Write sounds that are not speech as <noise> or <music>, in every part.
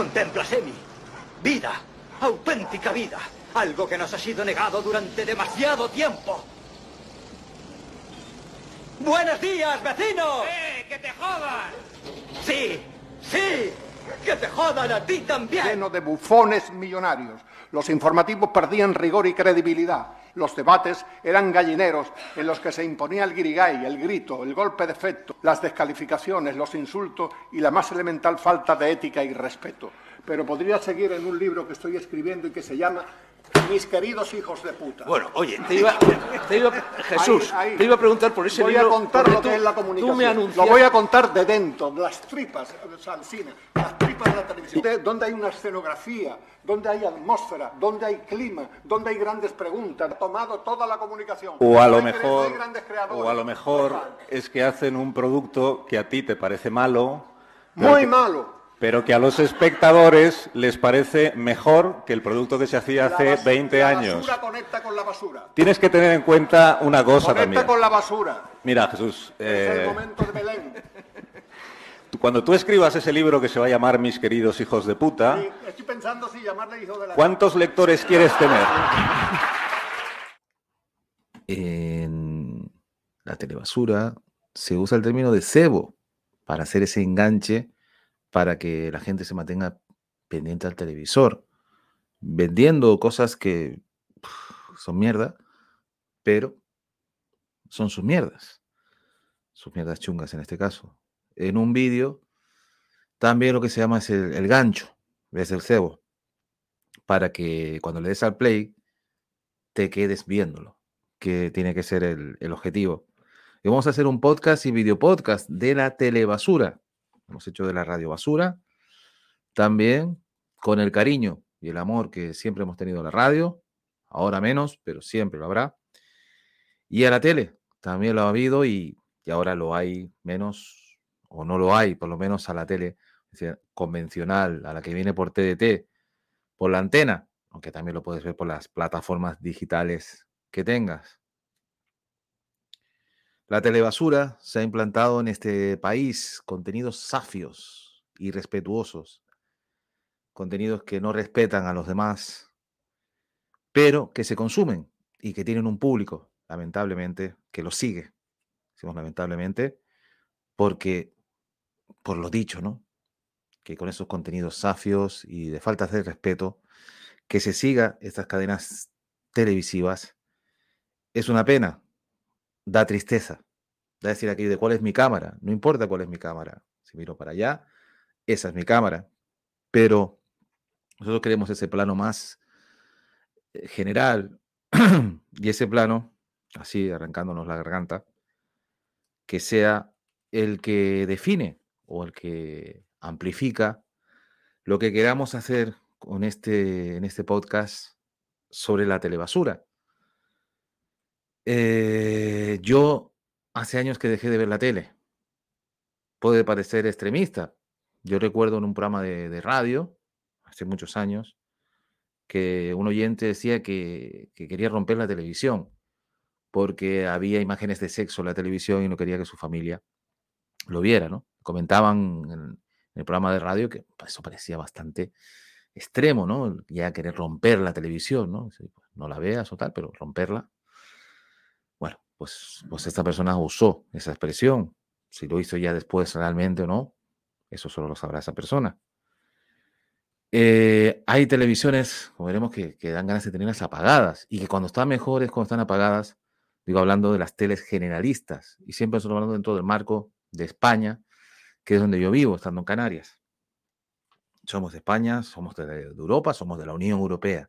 contemplas, Emi? Vida, auténtica vida, algo que nos ha sido negado durante demasiado tiempo. ¡Buenos días, vecino! ¡Eh, que te jodan! Sí, sí, que te jodan a ti también. Lleno de bufones millonarios. Los informativos perdían rigor y credibilidad. Los debates eran gallineros en los que se imponía el guirigay, el grito, el golpe de efecto, las descalificaciones, los insultos y la más elemental falta de ética y respeto. Pero podría seguir en un libro que estoy escribiendo y que se llama mis queridos hijos de puta. Bueno, oye, te iba, te iba Jesús, Ahí, ahí. te iba a preguntar por ese voy libro. a contar lo tú- que es la Tú comunicación. me Lo voy a contar de dentro, de las tripas, o sea, el cine, las tripas de la televisión. De- Donde hay una escenografía, donde hay atmósfera, donde hay clima, donde hay grandes preguntas. Tomado toda la comunicación. O a lo mejor, o a lo mejor es que hacen un producto que a ti te parece malo, Muy que- malo. Pero que a los espectadores les parece mejor que el producto que se hacía La hace bas- 20 la años. basura conecta con la basura. Tienes que tener en cuenta una cosa Conecta también. con la basura. Mira, Jesús, es eh, el momento de Belén. cuando tú escribas ese libro que se va a llamar Mis queridos hijos de puta, Sí, estoy pensando si llamarle hijo de la... ¿cuántos lectores quieres tener? en la telebasura se usa el término de cebo para hacer ese enganche para que la gente se mantenga pendiente al televisor, vendiendo cosas que son mierda, pero son sus mierdas, sus mierdas chungas en este caso. En un vídeo también lo que se llama es el, gancho, es el cebo, para que cuando le des al play te quedes viéndolo que tiene que ser el, el objetivo. Y vamos a hacer un podcast y video podcast de la telebasura. Hemos hecho de la radio basura. También con el cariño y el amor que siempre hemos tenido a la radio. Ahora menos, pero siempre lo habrá. Y a la tele. También lo ha habido y, y ahora lo hay menos, o no lo hay, por lo menos a la tele convencional, a la que viene por TDT, por la antena, aunque también lo puedes ver por las plataformas digitales que tengas. La telebasura se ha implantado en este país contenidos safios y respetuosos, contenidos que no respetan a los demás, pero que se consumen y que tienen un público, lamentablemente, que los sigue. Decimos lamentablemente porque, por lo dicho, ¿no? Que con esos contenidos safios y de faltas de respeto, que se siga estas cadenas televisivas es una pena, da tristeza. Da decir aquí de cuál es mi cámara, no importa cuál es mi cámara. Si miro para allá, esa es mi cámara. Pero nosotros queremos ese plano más eh, general <clears throat> y ese plano, así arrancándonos la garganta, que sea el que define o el que amplifica lo que queramos hacer con este, en este podcast sobre la telebasura. Eh, yo hace años que dejé de ver la tele. Puede parecer extremista. Yo recuerdo en un programa de, radio, hace muchos años, que un oyente decía que, que quería romper la televisión porque había imágenes de sexo en la televisión y no quería que su familia lo viera, ¿no? Comentaban en, en el programa de radio que eso parecía bastante extremo, ¿no? Ya querer romper la televisión, ¿no? Pues, No la veas o tal, pero romperla. Pues, pues esta persona usó esa expresión. Si lo hizo ya después realmente o no, eso solo lo sabrá esa persona. Eh, hay televisiones, como veremos, que, que dan ganas de tenerlas apagadas y que cuando están mejores, cuando están apagadas, digo hablando de las teles generalistas y siempre estoy hablando dentro del marco de España, que es donde yo vivo, estando en Canarias. Somos de España, somos de Europa, somos de la Unión Europea.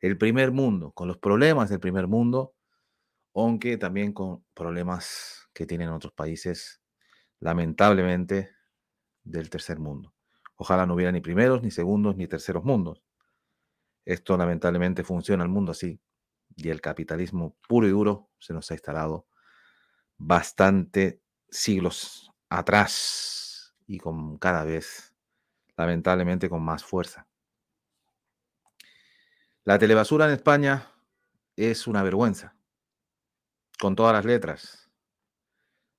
El primer mundo, con los problemas del primer mundo, aunque también con problemas que tienen otros países, lamentablemente, del tercer mundo. Ojalá no hubiera ni primeros, ni segundos, ni terceros mundos. Esto lamentablemente funciona el mundo así. Y el capitalismo puro y duro se nos ha instalado bastante siglos atrás y con cada vez, lamentablemente, con más fuerza. La telebasura en España es una vergüenza, con todas las letras.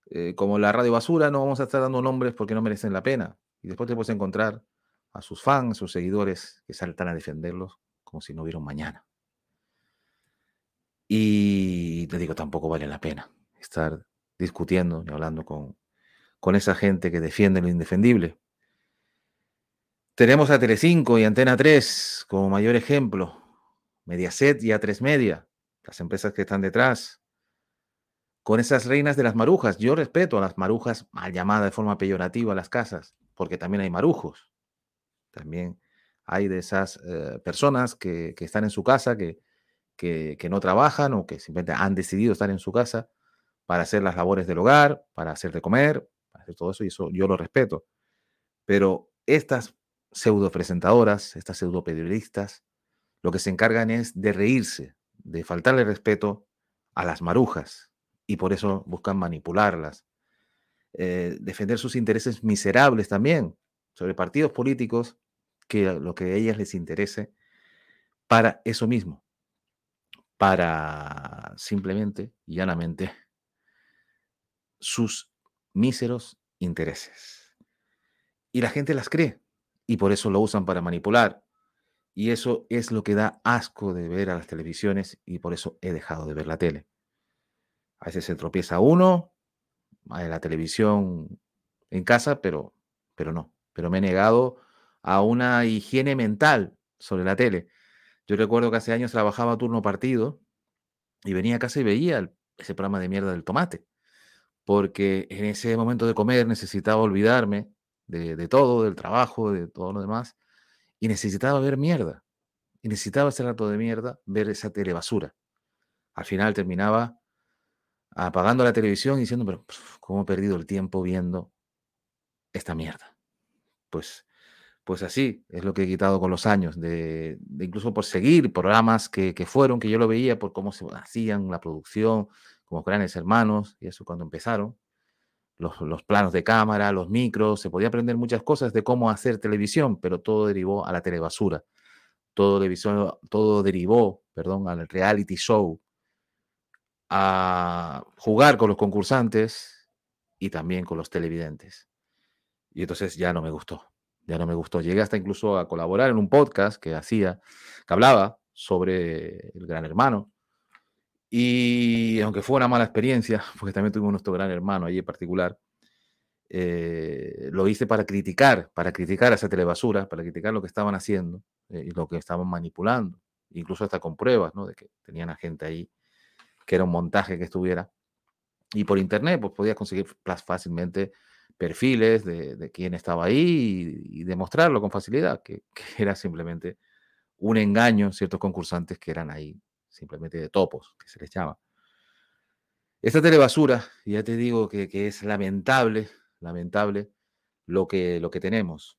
Eh, como la radio basura, no vamos a estar dando nombres porque no merecen la pena. Y después te puedes encontrar a sus fans, sus seguidores, que saltan a defenderlos como si no hubiera mañana. Y te digo, tampoco vale la pena estar discutiendo y hablando con, con esa gente que defiende lo indefendible. Tenemos a Telecinco y Antena 3 como mayor ejemplo, Mediaset y A3 Media, las empresas que están detrás, con esas reinas de las marujas. Yo respeto a las marujas mal llamadas de forma peyorativa a las casas, porque también hay marujos. También hay de esas eh, personas que, están en su casa, que, que, no trabajan o que simplemente han decidido estar en su casa para hacer las labores del hogar, para hacer de comer, para hacer todo eso, y eso yo lo respeto. Pero estas pseudo presentadoras, estas pseudo periodistas, lo que se encargan es de reírse, de faltarle respeto a las marujas, y por eso buscan manipularlas, eh, defender sus intereses miserables también sobre partidos políticos que lo que a ellas les interese para eso mismo, para simplemente y llanamente sus míseros intereses. Y la gente las cree y por eso lo usan para manipular. Y eso es lo que da asco de ver a las televisiones y por eso he dejado de ver la tele. A veces se tropieza uno, la televisión en casa, pero, pero no. Pero me he negado a una higiene mental sobre la tele. Yo recuerdo que hace años trabajaba turno partido y venía a casa y veía ese programa de mierda del tomate, porque en ese momento de comer necesitaba olvidarme de, de todo, del trabajo, de todo lo demás, y necesitaba ver mierda. Y necesitaba ese rato de mierda, ver esa telebasura. Al final terminaba apagando la televisión y diciendo, pero ¿cómo he perdido el tiempo viendo esta mierda? Pues, pues así es lo que he quitado con los años, de, incluso por seguir programas que, fueron, que yo lo veía por cómo se hacían, la producción, como grandes hermanos, y eso cuando empezaron, los, los, planos de cámara, los micros, se podía aprender muchas cosas de cómo hacer televisión, pero todo derivó a la telebasura, todo, todo derivó, perdón, al reality show, a jugar con los concursantes y también con los televidentes. Y entonces ya no me gustó, ya no me gustó. Llegué hasta incluso a colaborar en un podcast que hacía, que hablaba sobre el Gran Hermano. Y aunque fue una mala experiencia, <laughs> porque también tuvimos nuestro Gran Hermano allí en particular, eh, lo hice para criticar, para criticar a esa telebasura, para criticar lo que estaban haciendo eh, y lo que estaban manipulando, incluso hasta con pruebas, ¿no? De que tenían a gente ahí que era un montaje que estuviera. Y por internet, pues podías conseguir fácilmente perfiles de, quién estaba ahí y, demostrarlo con facilidad, <laughs> que, era simplemente un engaño ciertos concursantes que eran ahí simplemente de topos, que se les llama. Esta telebasura, ya te digo que, es lamentable, lamentable lo que, lo que tenemos.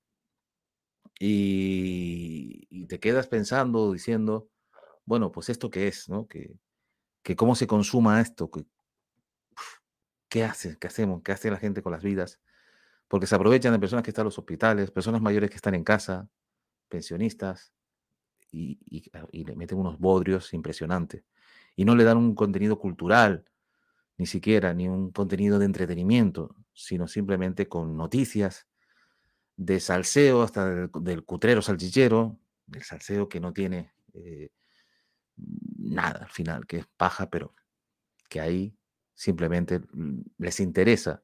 Y, y, te quedas pensando, diciendo, bueno, pues esto qué es, ¿no? Que, que cómo se consuma esto, que, qué hace, qué hacemos, qué hace la gente con las vidas, porque se aprovechan de personas que están en los hospitales, personas mayores que están en casa, pensionistas, y, le meten unos bodrios impresionantes. Y no le dan un contenido cultural, ni siquiera, ni un contenido de entretenimiento, sino simplemente con noticias de salseo hasta del, cutrero salchichero, del salseo que no tiene eh, nada al final, que es paja, pero que ahí simplemente les interesa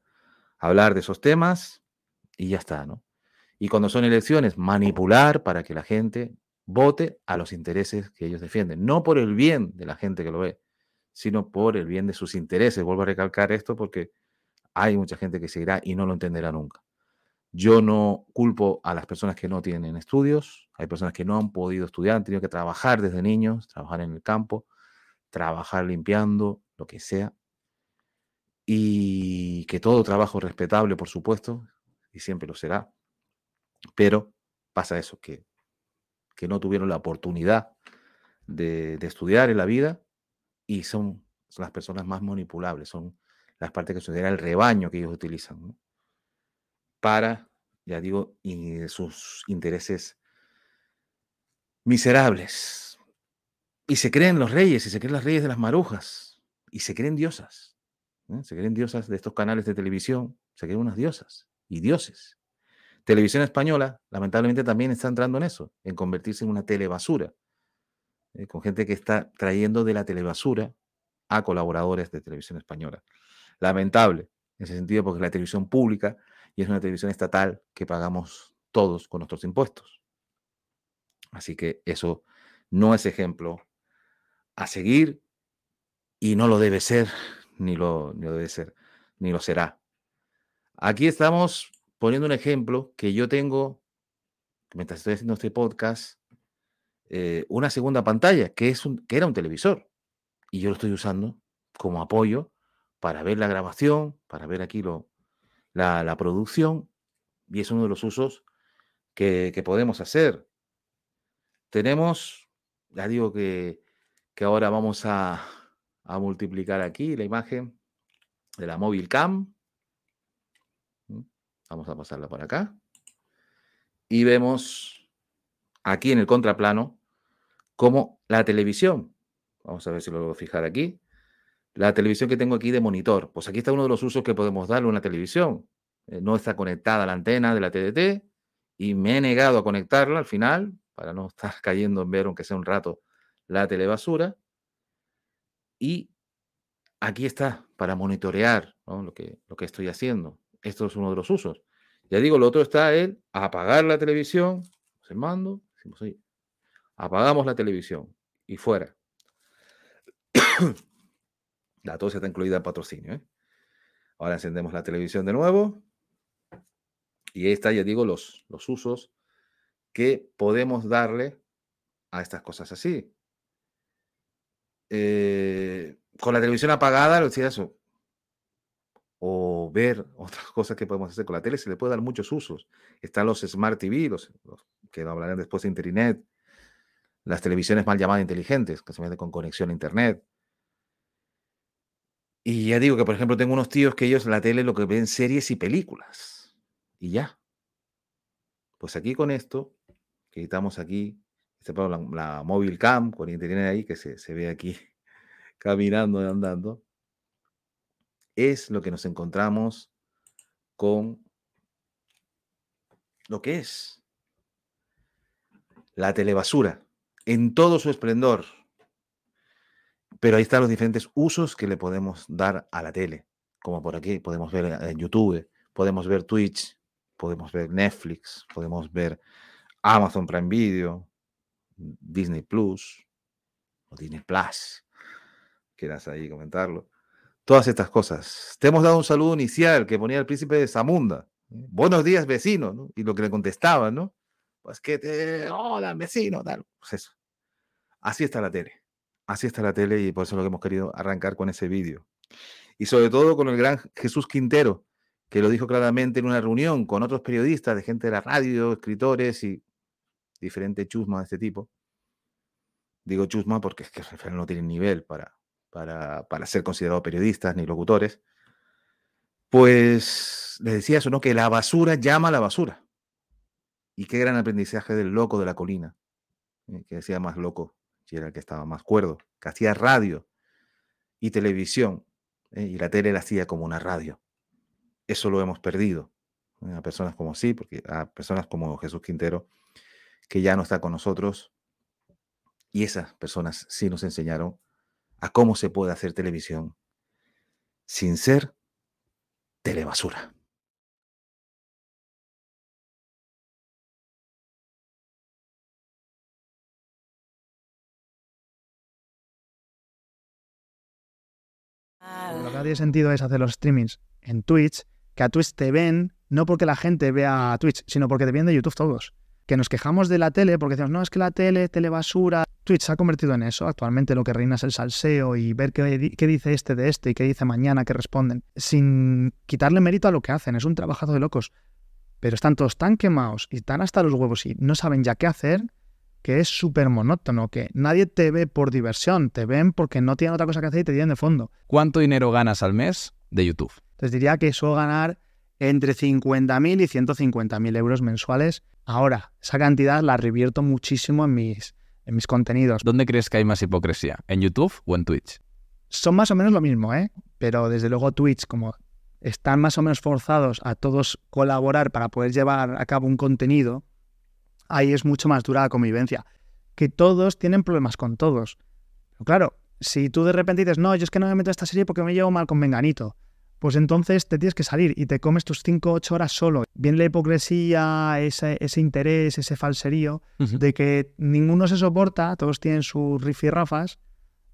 hablar de esos temas y ya está, ¿no? Y cuando son elecciones, manipular para que la gente vote a los intereses que ellos defienden, no por el bien de la gente que lo ve, sino por el bien de sus intereses. Vuelvo a recalcar esto porque hay mucha gente que seguirá y no lo entenderá nunca. Yo no culpo a las personas que no tienen estudios, hay personas que no han podido estudiar, han tenido que trabajar desde niños, trabajar en el campo, trabajar limpiando, lo que sea. Y que todo trabajo es respetable, por supuesto, y siempre lo será. Pero pasa eso, que, que no tuvieron la oportunidad de, estudiar en la vida y son, las personas más manipulables, son las partes que considera el rebaño que ellos utilizan para, ya digo, sus intereses miserables. Y se creen los reyes, y se creen las reyes de las marujas, y se creen diosas. ¿eh? Se creen diosas de estos canales de televisión, se creen unas diosas y dioses. Televisión Española, lamentablemente, también está entrando en eso, en convertirse en una telebasura, eh, con gente que está trayendo de la telebasura a colaboradores de Televisión Española. Lamentable, en ese sentido, porque la televisión pública y es una televisión estatal que pagamos todos con nuestros impuestos. Así que eso no es ejemplo a seguir y no lo debe ser, ni lo, ni debe ser, ni lo será. Aquí estamos poniendo un ejemplo que yo tengo, mientras estoy haciendo este podcast, eh, una segunda pantalla, que, es un, que era un televisor. Y yo lo estoy usando como apoyo para ver la grabación, para ver aquí lo, la, producción. Y es uno de los usos que, podemos hacer. Tenemos, ya digo que, que ahora vamos a, a multiplicar aquí la imagen de la móvil cam. Vamos a pasarla por acá. Y vemos aquí en el contraplano como la televisión. Vamos a ver si lo puedo fijar aquí. La televisión que tengo aquí de monitor. Pues aquí está uno de los usos que podemos darle a una televisión. Eh, no está conectada a la antena de la TDT y me he negado a conectarla al final para no estar <laughs> cayendo en ver, aunque sea un rato, la telebasura. Y aquí está para monitorear lo, que, lo que estoy haciendo. Esto es uno de los usos. Ya digo, lo otro está el apagar la televisión, el mando, apagamos la televisión y fuera. La tos está incluida en patrocinio. ¿eh? Ahora encendemos la televisión de nuevo. Y ahí está, ya digo, los, los usos que podemos darle a estas cosas así. Eh, con la televisión apagada, lo decía o ver otras <laughs> cosas que podemos hacer con la tele, se le puede dar muchos usos. Están los Smart TV, los, que hablarán después de Internet, las televisiones mal llamadas inteligentes, que se meten con conexión a Internet. Y ya digo que, por ejemplo, tengo unos tíos que ellos en la tele lo que ven series y películas. Y ya. Pues aquí con esto, que estamos aquí, este, la, la móvil cam con internet ahí, que se, se ve aquí <laughs> caminando y andando, es lo que nos encontramos con lo que es la telebasura en todo su esplendor. Pero ahí están los diferentes usos que le podemos dar a la tele. Como por aquí podemos ver en YouTube, podemos ver Twitch, podemos ver Netflix, podemos ver Amazon Prime Video, Disney Plus o Disney Plus. Quieras ahí comentarlo todas estas cosas. Te hemos dado un saludo inicial que ponía el príncipe de Zamunda. Buenos días, vecino, ¿no? Y lo que le contestaba, ¿no? Pues que te. Hola, vecino, tal. Pues eso. Así está la tele. Así está la tele y por eso es lo que hemos querido arrancar con ese vídeo. Y sobre todo con el gran Jesús Quintero, que lo dijo claramente en una reunión con otros periodistas de gente de la radio, escritores y diferentes chusmas de este tipo. Digo chusma porque es que no tiene nivel para, para, para ser considerados periodistas ni locutores, pues les decía eso, ¿no? Que la basura llama a la basura. Y qué gran aprendizaje del loco de la colina, eh, que decía más loco, si era el que estaba más cuerdo, que hacía radio y televisión, eh, y la tele la hacía como una radio. Eso lo hemos perdido. Eh, a personas como sí, porque a personas como Jesús Quintero, que ya no está con nosotros, y esas personas sí nos enseñaron a cómo se puede hacer televisión sin ser telebasura. No tiene sentido es hacer los streamings en Twitch, que a Twitch te ven, no porque la gente vea Twitch, sino porque te ven de YouTube todos. Que nos quejamos de la tele porque decimos, no, es que la tele, telebasura. Twitch se ha convertido en eso. Actualmente lo que reina es el salseo y ver qué, dice este de este y qué dice mañana, qué responden. Sin quitarle mérito a lo que hacen. Es un trabajazo de locos. Pero están todos tan quemados y están hasta los huevos y no saben ya qué hacer que es súper monótono, que nadie te ve por diversión, te ven porque no tienen otra cosa que hacer y te tienen de fondo. ¿Cuánto dinero ganas al mes de YouTube? Entonces diría que suelo ganar entre 50.000 y 150.000 euros mensuales. Ahora, esa cantidad la revierto muchísimo en mis, en mis contenidos. ¿Dónde crees que hay más hipocresía? ¿En YouTube o en Twitch? Son más o menos lo mismo, ¿eh? Pero desde luego Twitch, como están más o menos forzados a todos colaborar para poder llevar a cabo un contenido, ahí es mucho más dura la convivencia. Que todos tienen problemas con todos. Pero claro, si tú de repente dices, no, yo es que no me meto a esta serie porque me llevo mal con Menganito, pues entonces te tienes que salir y te comes tus 5 o 8 horas solo. Viene la hipocresía, ese, ese interés, ese falserío, de que ninguno se soporta, todos tienen sus rifirrafas,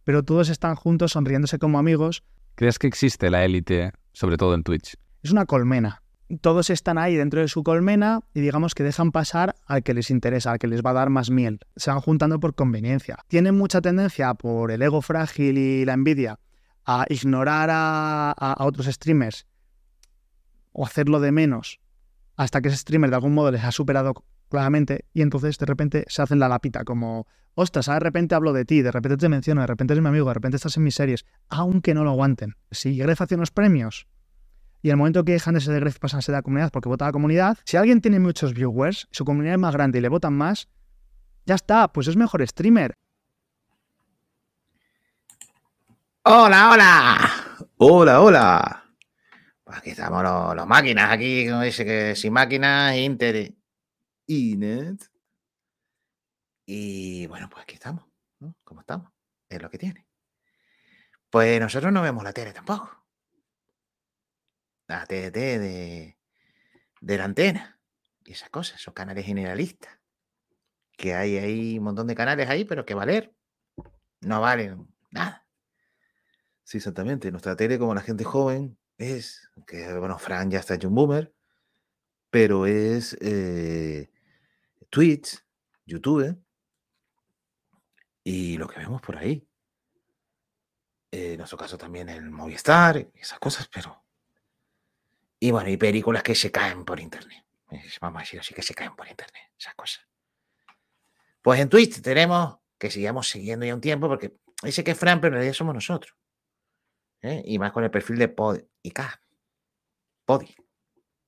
pero todos están juntos sonriéndose como amigos. ¿Crees que existe la élite, sobre todo en Twitch? Es una colmena. Todos están ahí dentro de su colmena y digamos que dejan pasar al que les interesa, al que les va a dar más miel. Se van juntando por conveniencia. Tienen mucha tendencia por el ego frágil y la envidia a ignorar a, otros streamers o hacerlo de menos hasta que ese streamer de algún modo les ha superado claramente y entonces de repente se hacen la lapita como, ostras, de repente hablo de ti, de repente te menciono, de repente eres mi amigo, de repente estás en mis series, aunque no lo aguanten. Si Gref hace unos premios y el momento que dejan de Gref pasan a ser la comunidad porque vota la comunidad, si alguien tiene muchos viewers, su comunidad es más grande y le votan más, ya está, pues es mejor streamer. Hola, hola. Hola, hola. Pues aquí estamos los, los máquinas, aquí, como dice que sin máquinas, Inter y Net. Y bueno, pues aquí estamos, ¿no? ¿Cómo estamos? Es lo que tiene. Pues nosotros no vemos la tele tampoco. La TDT de, de la antena y esas cosas, esos canales generalistas. Que hay ahí un montón de canales ahí, pero que valer no valen nada. Sí, exactamente. Nuestra tele, como la gente joven, es, que bueno, Fran ya está hecho un boomer, pero es eh, Twitch, YouTube y lo que vemos por ahí. Eh, en nuestro caso también el Movistar, esas cosas, pero... Y bueno, y películas que se caen por internet. Vamos a decir así, que se caen por internet, esas cosas. Pues en Twitch tenemos que sigamos siguiendo ya un tiempo, porque dice que es Fran, pero en realidad somos nosotros. ¿eh? Y más con el perfil de Pod y K. Podi.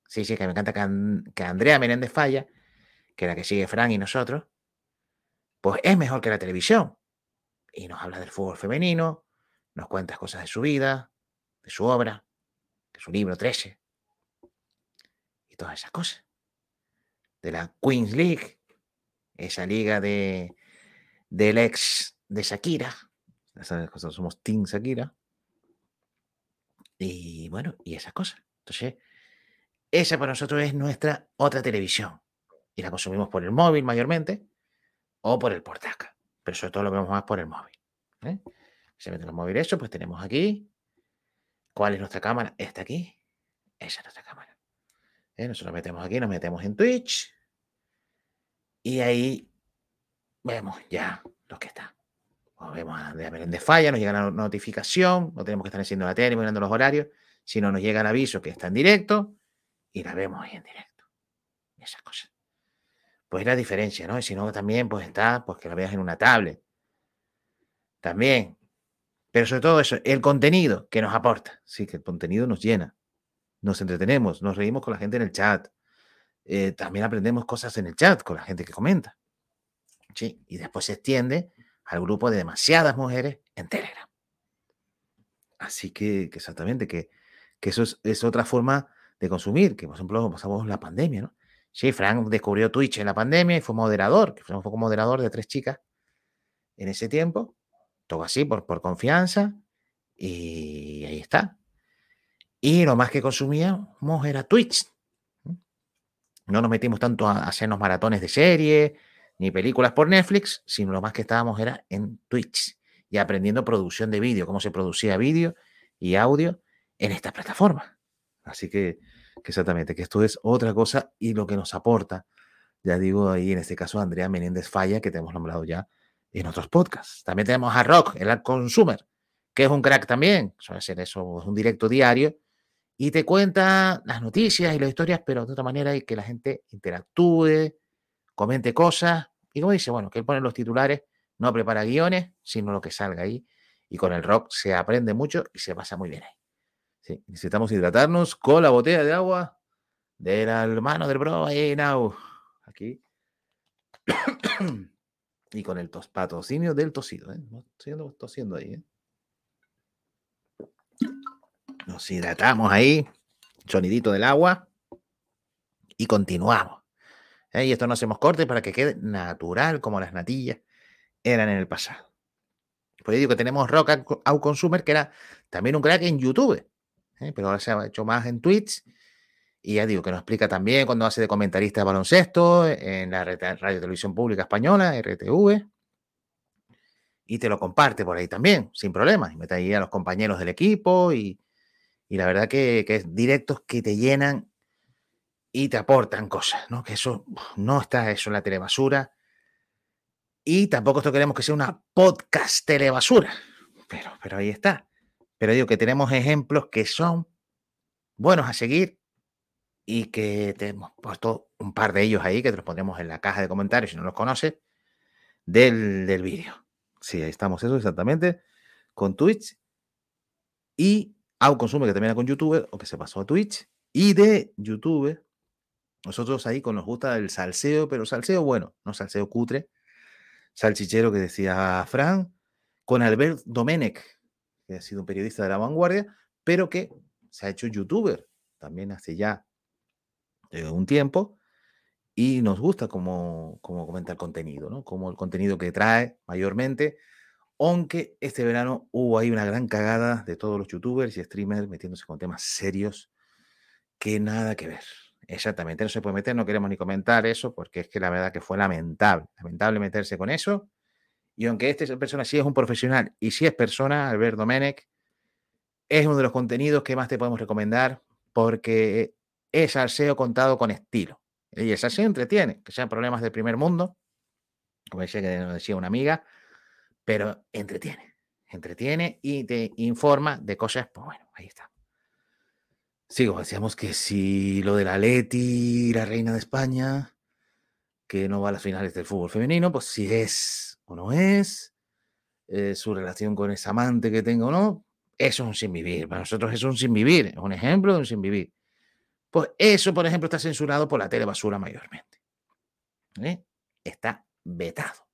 Sí, sí, que me encanta que, que Andrea Menéndez Falla, que es la que sigue Fran y nosotros, pues es mejor que la televisión. Y nos habla del fútbol femenino, nos cuenta cosas de su vida, de su obra, de su libro 13, todas esas cosas. De la Queens League, esa liga de del ex de Shakira. Esas cosas, somos Team Shakira. Y bueno, y esas cosas. Entonces, esa para nosotros es nuestra otra televisión. Y la consumimos por el móvil mayormente o por el portaca. Pero sobre todo lo vemos más por el móvil. ¿eh? Se meten los móviles eso, pues tenemos aquí. ¿Cuál es nuestra cámara? Esta aquí. Esa es nuestra cámara. ¿Eh? Nosotros metemos aquí, nos metemos en Twitch. Y ahí vemos ya lo que está. O vemos a Meléndez Falla, nos llega la notificación, no tenemos que estar enciendo la tele mirando los horarios, sino nos llega el aviso que está en directo y la vemos ahí en directo. Esas cosas. Pues la diferencia, ¿no? Y si no, también pues está, pues que la veas en una tablet. También. Pero sobre todo eso, el contenido que nos aporta. Sí, que el contenido nos llena. Nos entretenemos, nos reímos con la gente en el chat. eh, también aprendemos cosas en el chat con la gente que comenta. Sí, y después se extiende al grupo de demasiadas mujeres en Telegram. Así que, que exactamente, que, que eso es, es otra forma de consumir, que por ejemplo pasamos la pandemia, ¿no? Sí, Frank descubrió Twitch en la pandemia y fue moderador, que fue un poco moderador de tres chicas en ese tiempo, todo así por, por confianza, y ahí está. Y lo más que consumíamos era Twitch. ¿no? No nos metimos tanto a hacernos maratones de serie, ni películas por Netflix, sino lo más que estábamos era en Twitch y aprendiendo producción de vídeo, cómo se producía vídeo y audio en esta plataforma. Así que, que exactamente, que esto es otra cosa y lo que nos aporta, ya digo ahí en este caso Andrea Menéndez Falla, que te hemos nombrado ya en otros podcasts. También tenemos a Rock, el Consumer, que es un crack también, suele ser eso, es un directo diario, y te cuenta las noticias y las historias, pero de otra manera y que la gente interactúe, comente cosas, y como dice, bueno, que él pone los titulares, no prepara guiones, sino lo que salga ahí, y con el rock se aprende mucho y se pasa muy bien ahí. Sí, necesitamos hidratarnos con la botella de agua del hermano del bro ahí now, aquí. <coughs> y con el tos, patrocinio del tosido, ¿eh? Estoy tosiendo ahí, ¿eh? Nos hidratamos ahí sonidito del agua y continuamos. ¿eh? Y esto no hacemos corte para que quede natural como las natillas eran en el pasado. Por ello que tenemos Rock Out Consumer, que era también un crack en YouTube, ¿eh? pero ahora se ha hecho más en Twitch. Y ya digo que nos explica también cuando hace de comentarista de baloncesto en la Radio Televisión Pública Española, RTV. Y te lo comparte por ahí también, sin problema. Y mete ahí a los compañeros del equipo. Y, y la verdad que, que es directos que te llenan y te aportan cosas, ¿no? Que eso no está eso en la telebasura. Y tampoco esto queremos que sea una podcast telebasura. Pero, pero ahí está. Pero digo que tenemos ejemplos que son buenos a seguir y que te hemos puesto un par de ellos ahí que te los pondremos en la caja de comentarios si no los conoces del, del vídeo. Sí, ahí estamos, eso exactamente, con Twitch y Consume que también con YouTube o que se pasó a Twitch y de YouTube. Nosotros ahí con nos gusta el salseo, pero salseo bueno, no salseo cutre, salchichero que decía Fran, con Albert Domenech, que ha sido un periodista de la vanguardia, pero que se ha hecho youtuber también hace ya eh, un tiempo y nos gusta cómo, cómo comenta el contenido, ¿no? Como el contenido que trae mayormente, aunque este verano hubo ahí una gran cagada de todos los youtubers y streamers metiéndose con temas serios que nada que ver. Exactamente, no se puede meter, no queremos ni comentar eso, porque es que la verdad que fue lamentable, lamentable meterse con eso. Y aunque este persona sí es un profesional y sí es persona, Albert Domenech, es uno de los contenidos que más te podemos recomendar porque es contado con estilo. Y el entretiene, que sean problemas del primer mundo, como decía, que decía una amiga, pero entretiene, entretiene y te informa de cosas, pues bueno, ahí está. Sigo, decíamos que si lo de la Leti, la reina de España, que no va a las finales del fútbol femenino, pues si es o no es, eh, su relación con ese amante que tenga o no, eso es un sin vivir. Para nosotros es un sin vivir, es un ejemplo de un sin vivir. Pues eso, por ejemplo, está censurado por la telebasura mayormente. ¿eh? Está vetado,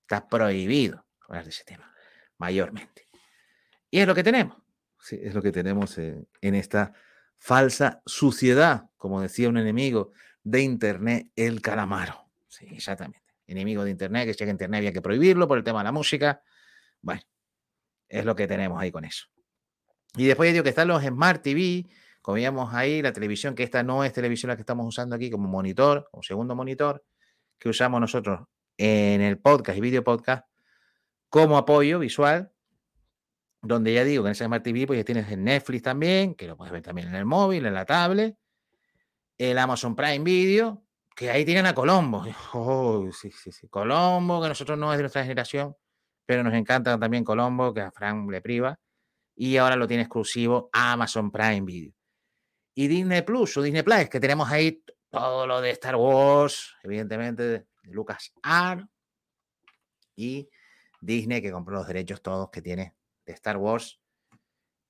está prohibido hablar de ese tema, mayormente. Y es lo que tenemos. Sí, es lo que tenemos en esta falsa suciedad, como decía un enemigo de Internet, el calamaro. Sí, exactamente. Enemigo de Internet, que llega a Internet había que prohibirlo por el tema de la música. Bueno, es lo que tenemos ahí con eso. Y después digo que están los Smart TV, como veíamos ahí, la televisión, que esta no es televisión la que estamos usando aquí como monitor, como segundo monitor, que usamos nosotros en el podcast y video podcast como apoyo visual, donde ya digo que en ese Smart TV pues ya tienes el Netflix también, que lo puedes ver también en el móvil, en la tablet, el Amazon Prime Video, que ahí tienen a Colombo. <laughs> Oh, sí, sí, sí. Colombo, que nosotros no es de nuestra generación, pero nos encanta también Colombo, que a Frank le priva, y ahora lo tiene exclusivo Amazon Prime Video y Disney Plus o Disney Plus, que tenemos ahí todo lo de Star Wars, evidentemente de Lucas Art y Disney que compró los derechos todos que tiene de Star Wars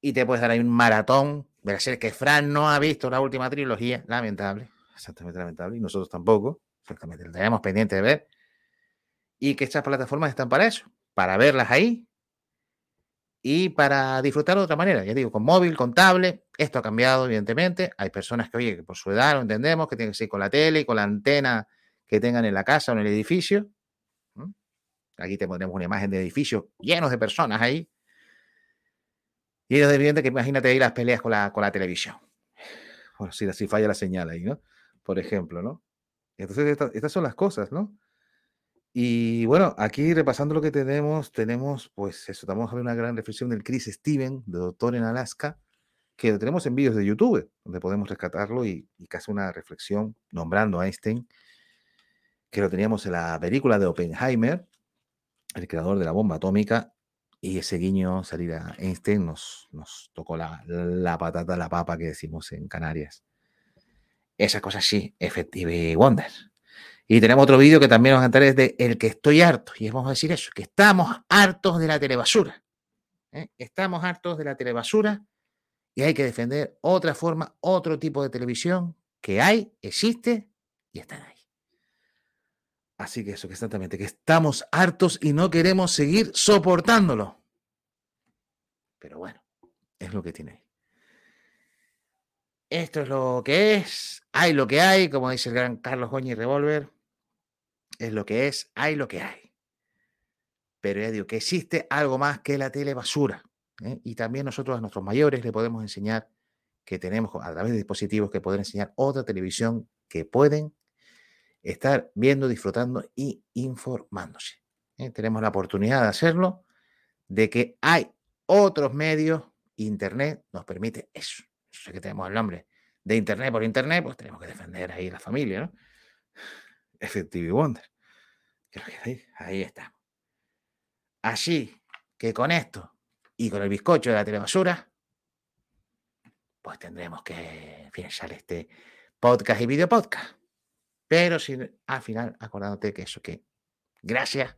y te puedes dar ahí un maratón de ser que Fran no ha visto la última trilogía, lamentable, exactamente lamentable, y nosotros tampoco, exactamente, lo tenemos pendiente de ver y que estas plataformas están para eso, para verlas ahí y para disfrutar de otra manera, ya digo, con móvil, con tablet, esto ha cambiado, evidentemente. Hay personas que, oye, que por su edad lo entendemos, que tienen que ser con la tele y con la antena que tengan en la casa o en el edificio. Aquí te pondremos una imagen de edificio llenos de personas ahí. Y es evidente que imagínate ahí las peleas con la, con la televisión. Bueno, si así falla la señal ahí, ¿no? Por ejemplo, ¿no? Entonces, estas son las cosas, ¿no? Y bueno, aquí repasando lo que tenemos, tenemos, pues eso, estamos a ver una gran reflexión del Chris Steven, de Doctor en Alaska, que lo tenemos en vídeos de YouTube, donde podemos rescatarlo y, y hace una reflexión nombrando a Einstein, que lo teníamos en la película de Oppenheimer, el creador de la bomba atómica, y ese guiño salir a Einstein nos, nos tocó la, la patata, la papa que decimos en Canarias. Esa cosa sí, Effective Wonder. Y tenemos otro vídeo que también nos va a encantar, es de El que estoy harto. Y vamos a decir eso, que estamos hartos de la telebasura. ¿eh? Estamos hartos de la telebasura y hay que defender otra forma, otro tipo de televisión que hay, existe y están ahí. Así que eso, que exactamente, que estamos hartos y no queremos seguir soportándolo. Pero bueno, es lo que tiene esto es lo que es, hay lo que hay, como dice el gran Carlos Goñi Revolver, es lo que es, hay lo que hay. Pero ya digo que existe algo más que la tele basura. ¿eh? Y también nosotros a nuestros mayores le podemos enseñar que tenemos a través de dispositivos que pueden enseñar otra televisión que pueden estar viendo, disfrutando y informándose. ¿eh? Tenemos la oportunidad de hacerlo, de que hay otros medios, Internet nos permite eso. Eso que tenemos el nombre de Internet por Internet, pues tenemos que defender ahí la familia, ¿no? <sighs> Effective Wonder. Creo que ahí, ahí estamos. Así que con esto y con el bizcocho de la telebasura, pues tendremos que finalizar este podcast y video podcast. Pero sin, al final, acordándote que eso, que gracias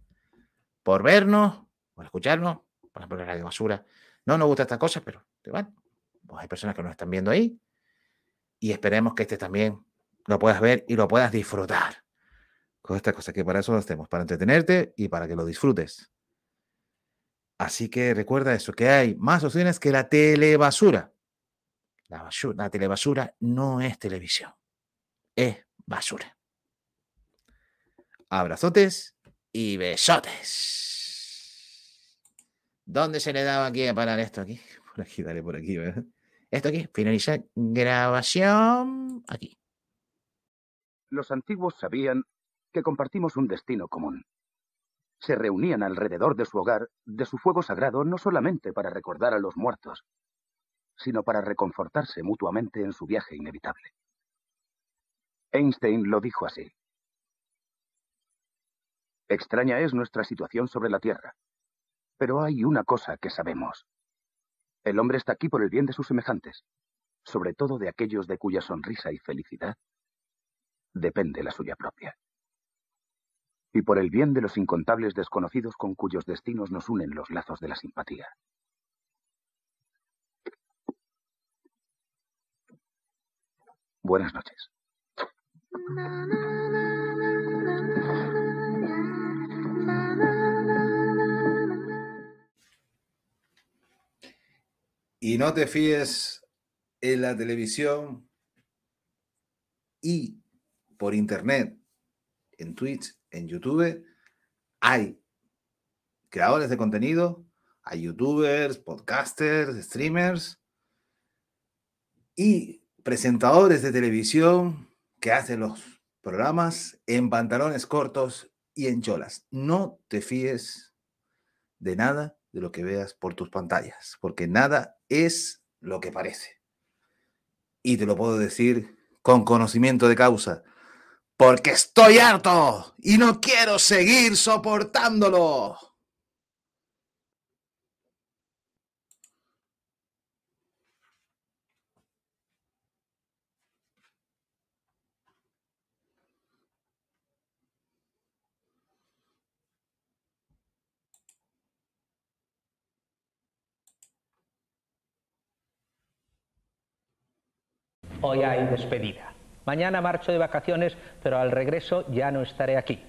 por vernos, por escucharnos, por la radio basura. No nos gusta esta cosa, pero bueno, pues hay personas que nos están viendo ahí y esperemos que este también lo puedas ver y lo puedas disfrutar con esta cosa, que para eso lo hacemos, para entretenerte y para que lo disfrutes. Así que recuerda eso, que hay más opciones que la telebasura. La, basura, la telebasura no es televisión, es basura. Abrazotes y besotes. ¿Dónde se le daba aquí a parar esto aquí? <laughs> Por aquí, dale por aquí, ¿verdad? Esto aquí, finalizar grabación aquí. Los antiguos sabían que compartimos un destino común. Se reunían alrededor de su hogar, de su fuego sagrado, no solamente para recordar a los muertos, sino para reconfortarse mutuamente en su viaje inevitable. Einstein lo dijo así. Extraña es nuestra situación sobre la Tierra. Pero hay una cosa que sabemos. El hombre está aquí por el bien de sus semejantes, sobre todo de aquellos de cuya sonrisa y felicidad depende la suya propia y por el bien de los incontables desconocidos con cuyos destinos nos unen los lazos de la simpatía. Buenas noches. Y no te fíes en la televisión y por internet, en Twitch, en YouTube, hay creadores de contenido, hay youtubers, podcasters, streamers y presentadores de televisión que hacen los programas en pantalones cortos y en cholas. No te fíes de nada de lo que veas por tus pantallas, porque nada es lo que parece. Y te lo puedo decir con conocimiento de causa porque estoy harto y no quiero seguir soportándolo. Hoy hay despedida. Mañana marcho de vacaciones, pero al regreso ya no estaré aquí.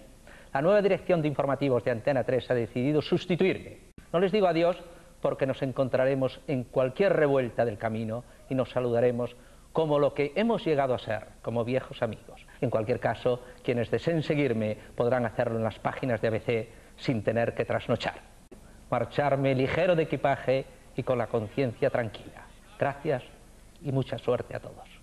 La nueva dirección de informativos de Antena 3 ha decidido sustituirme. No les digo adiós porque nos encontraremos en cualquier revuelta del camino y nos saludaremos como lo que hemos llegado a ser, como viejos amigos. En cualquier caso, quienes deseen seguirme podrán hacerlo en las páginas de ABC sin tener que trasnochar. Marcharme ligero de equipaje y con la conciencia tranquila. Gracias y mucha suerte a todos.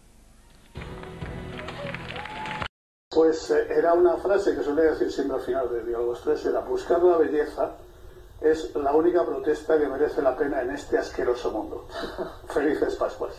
Pues eh, era una frase que suele decir siempre al final de Diálogos 3, era buscar la belleza es la única protesta que merece la pena en este asqueroso mundo. <laughs> Felices Pascuas.